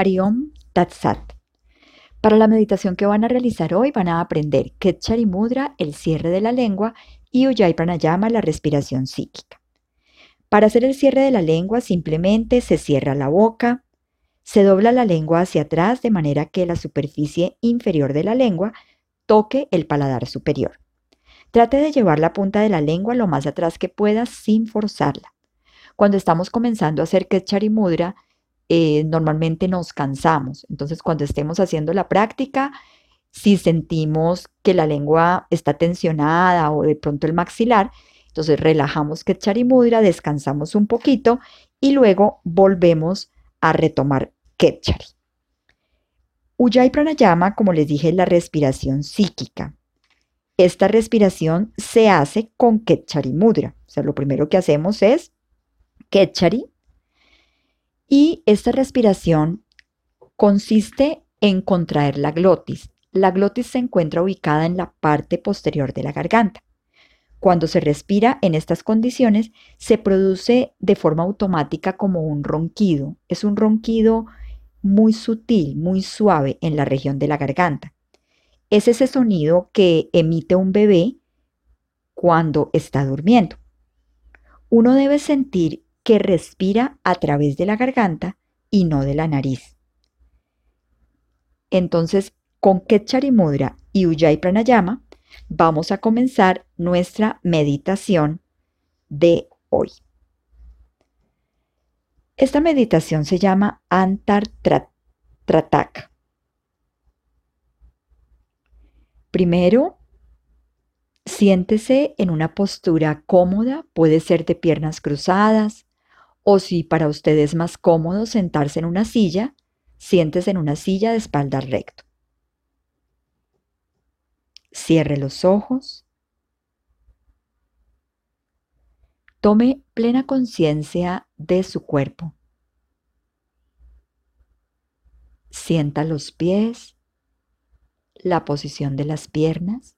Ariom Tatsat. Para la meditación que van a realizar hoy van a aprender Ketchari Mudra, el cierre de la lengua, y Ujjayi Pranayama, la respiración psíquica. Para hacer el cierre de la lengua simplemente se cierra la boca, se dobla la lengua hacia atrás de manera que la superficie inferior de la lengua toque el paladar superior. Trate de llevar la punta de la lengua lo más atrás que pueda sin forzarla. Cuando estamos comenzando a hacer Ketchari Mudra, eh, normalmente nos cansamos. Entonces, cuando estemos haciendo la práctica, si sentimos que la lengua está tensionada o de pronto el maxilar, entonces relajamos Ketchari Mudra, descansamos un poquito y luego volvemos a retomar Ketchari. Ujjayi Pranayama, como les dije, es la respiración psíquica. Esta respiración se hace con Ketchari Mudra. O sea, lo primero que hacemos es Ketchari y esta respiración consiste en contraer la glotis. La glotis se encuentra ubicada en la parte posterior de la garganta. Cuando se respira en estas condiciones, se produce de forma automática como un ronquido. Es un ronquido muy sutil, muy suave en la región de la garganta. Es ese sonido que emite un bebé cuando está durmiendo. Uno debe sentir que respira a través de la garganta y no de la nariz. Entonces, con Ketchari Mudra y Ujjayi Pranayama, vamos a comenzar nuestra meditación de hoy. Esta meditación se llama Antar Tratak. Primero, siéntese en una postura cómoda, puede ser de piernas cruzadas, o si para usted es más cómodo sentarse en una silla, siéntese en una silla de espalda recto. Cierre los ojos. Tome plena conciencia de su cuerpo. Sienta los pies, la posición de las piernas.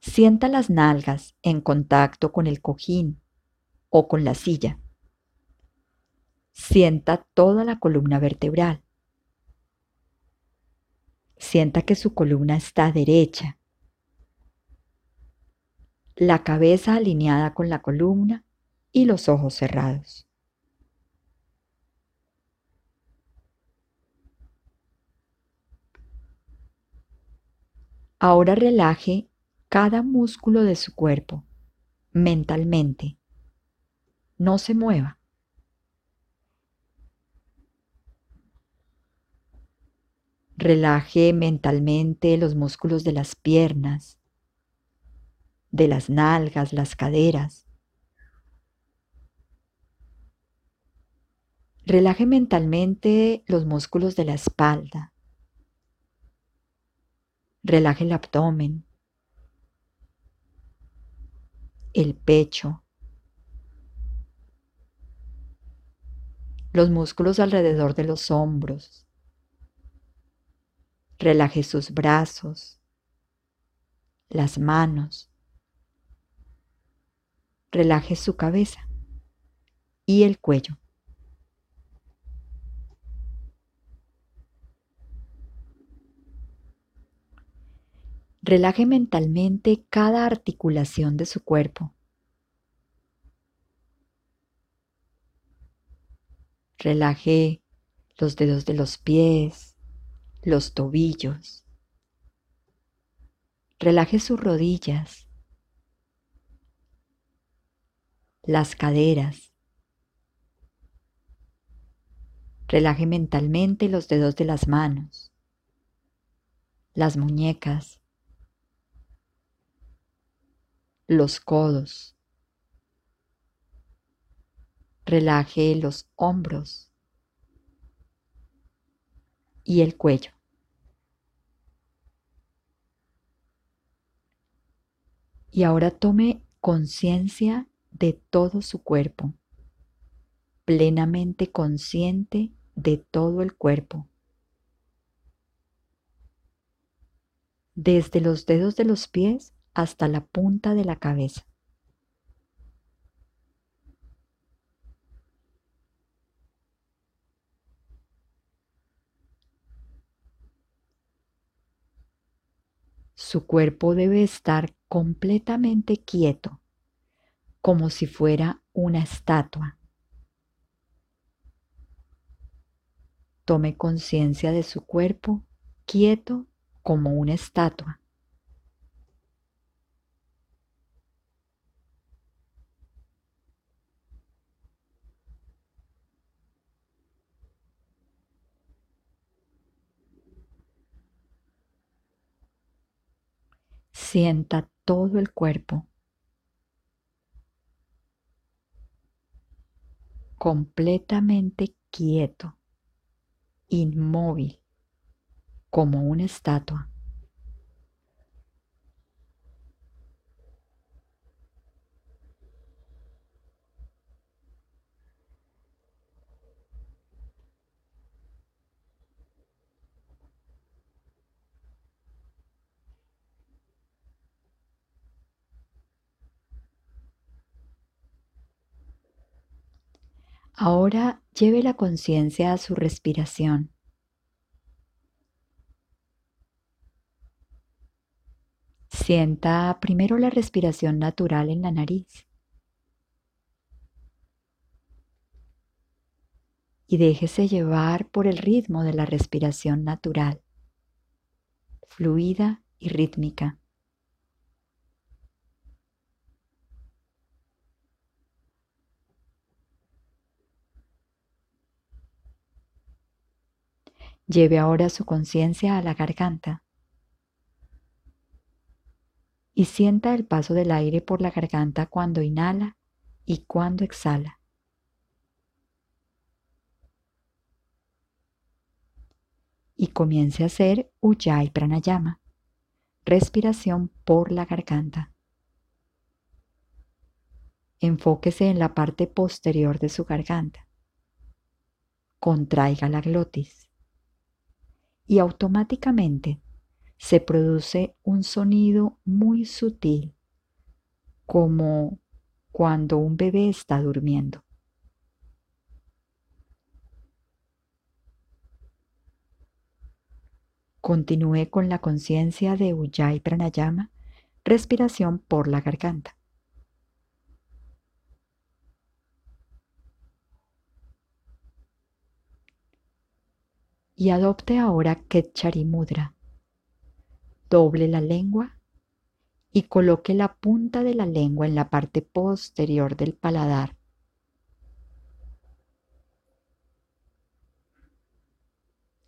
Sienta las nalgas en contacto con el cojín o con la silla. Sienta toda la columna vertebral. Sienta que su columna está derecha. La cabeza alineada con la columna y los ojos cerrados. Ahora relaje cada músculo de su cuerpo mentalmente. No se mueva. Relaje mentalmente los músculos de las piernas, de las nalgas, las caderas. Relaje mentalmente los músculos de la espalda. Relaje el abdomen, el pecho, los músculos alrededor de los hombros, Relaje sus brazos, las manos. Relaje su cabeza y el cuello. Relaje mentalmente cada articulación de su cuerpo. Relaje los dedos de los pies, los tobillos. Relaje sus rodillas, las caderas. Relaje mentalmente los dedos de las manos, las muñecas, los codos. Relaje los hombros y el cuello. y ahora tome conciencia de todo su cuerpo, plenamente consciente de todo el cuerpo. Desde los dedos de los pies hasta la punta de la cabeza. Su cuerpo debe estar completamente quieto, como si fuera una estatua. Tome conciencia de su cuerpo quieto como una estatua. Sienta todo el cuerpo completamente quieto, inmóvil, como una estatua. Ahora lleve la conciencia a su respiración. Sienta primero la respiración natural en la nariz. Y déjese llevar por el ritmo de la respiración natural, fluida y rítmica. Lleve ahora su conciencia a la garganta y sienta el paso del aire por la garganta cuando inhala y cuando exhala. Y comience a hacer Ujjayi Pranayama, respiración por la garganta. Enfóquese en la parte posterior de su garganta. Contraiga la glotis y automáticamente se produce un sonido muy sutil, como cuando un bebé está durmiendo. Continúe con la conciencia de Ujjayi Pranayama, respiración por la garganta. Y adopte ahora Ketchari Mudra. Doble la lengua y coloque la punta de la lengua en la parte posterior del paladar.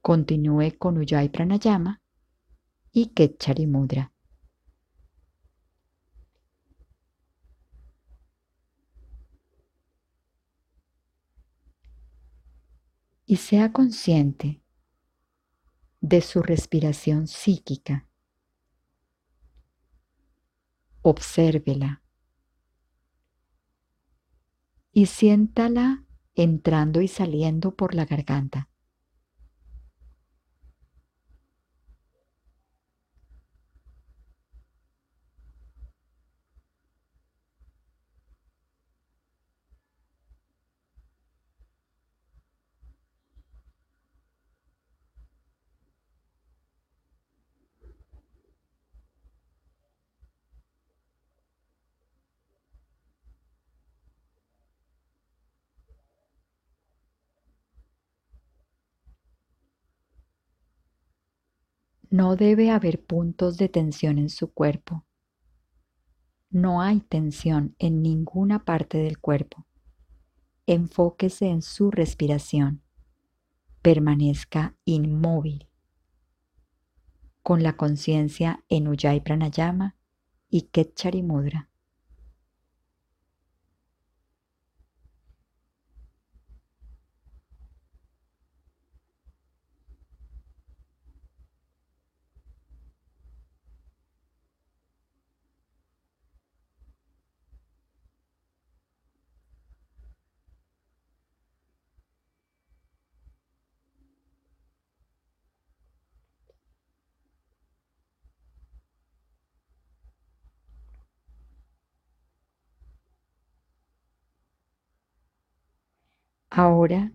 Continúe con Ujjayi Pranayama y Ketchari Mudra. Y sea consciente de su respiración psíquica. Obsérvela y siéntala entrando y saliendo por la garganta. No debe haber puntos de tensión en su cuerpo. No hay tensión en ninguna parte del cuerpo. Enfóquese en su respiración. Permanezca inmóvil. Con la conciencia en Ujjayi Pranayama y Ketchari Mudra. Ahora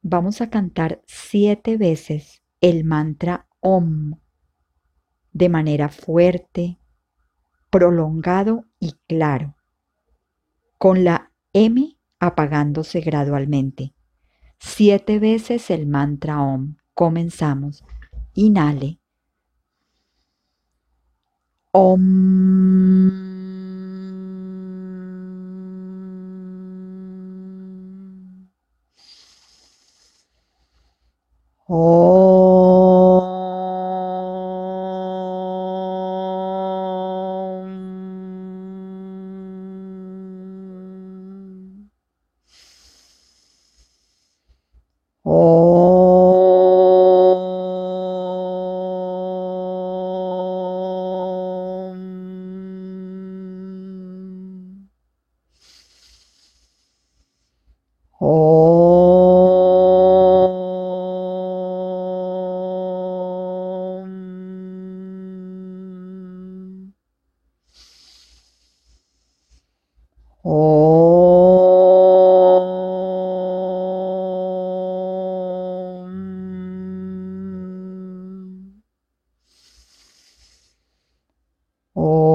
vamos a cantar siete veces el mantra OM de manera fuerte, prolongado y claro, con la M apagándose gradualmente. Siete veces el mantra OM. Comenzamos. Inhale. OM. Om. Om. Om.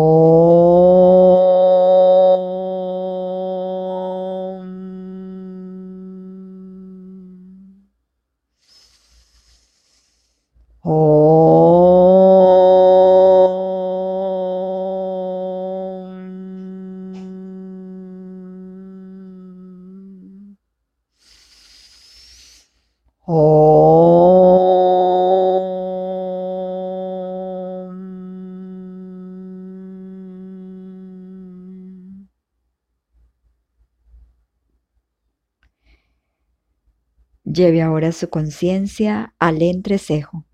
Lleve ahora su conciencia al entrecejo,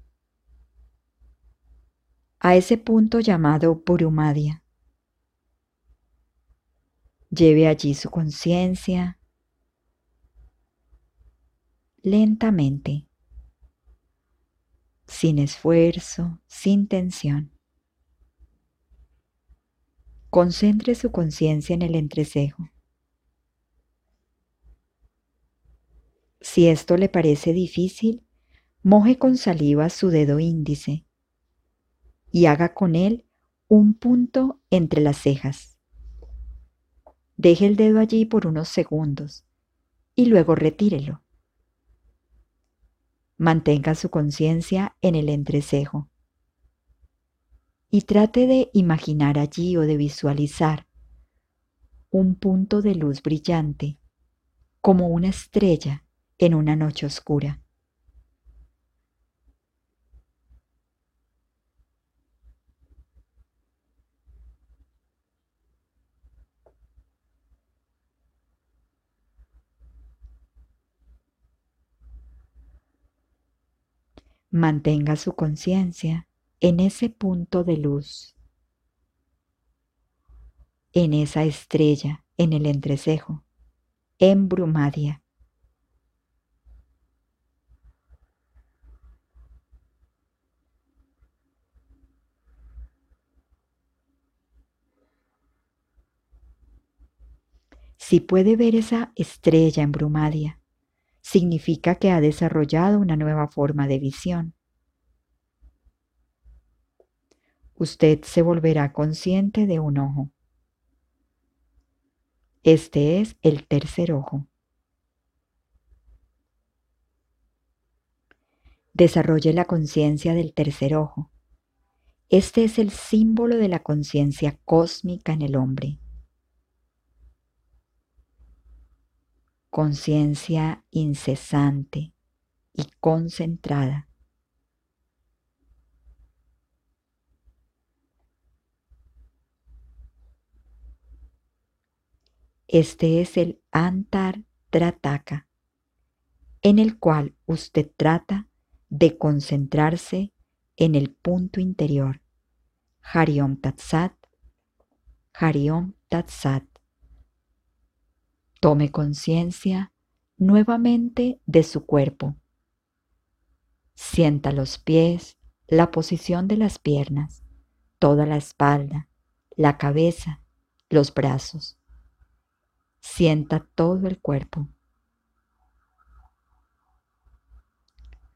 a ese punto llamado Purumadia. Lleve allí su conciencia lentamente, sin esfuerzo, sin tensión. Concentre su conciencia en el entrecejo. Si esto le parece difícil, moje con saliva su dedo índice y haga con él un punto entre las cejas. Deje el dedo allí por unos segundos y luego retírelo. Mantenga su conciencia en el entrecejo y trate de imaginar allí o de visualizar un punto de luz brillante como una estrella en una noche oscura. Mantenga su conciencia en ese punto de luz, en esa estrella, en el entrecejo, en Brumadia. Si puede ver esa estrella en Brumadia, significa que ha desarrollado una nueva forma de visión. Usted se volverá consciente de un ojo. Este es el tercer ojo. Desarrolle la conciencia del tercer ojo. Este es el símbolo de la conciencia cósmica en el hombre. Conciencia incesante y concentrada. Este es el Antar Trataka, en el cual usted trata de concentrarse en el punto interior. Hariom Tatsat, Hariom Tatsat. Tome conciencia nuevamente de su cuerpo. Sienta los pies, la posición de las piernas, toda la espalda, la cabeza, los brazos. Sienta todo el cuerpo.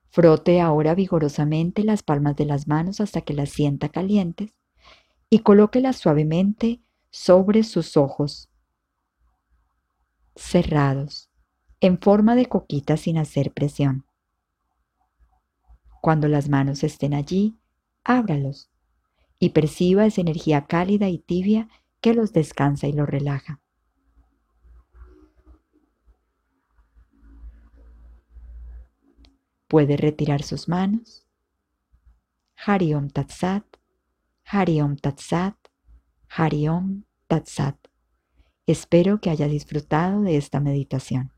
Frote ahora vigorosamente las palmas de las manos hasta que las sienta calientes y colóquelas suavemente sobre sus ojos cerrados, en forma de coquita sin hacer presión. Cuando las manos estén allí, ábralos y perciba esa energía cálida y tibia que los descansa y los relaja. Puede retirar sus manos. Hariom Tatsat, Hariom Tatsat, Hariom Tatsat. Espero que haya disfrutado de esta meditación.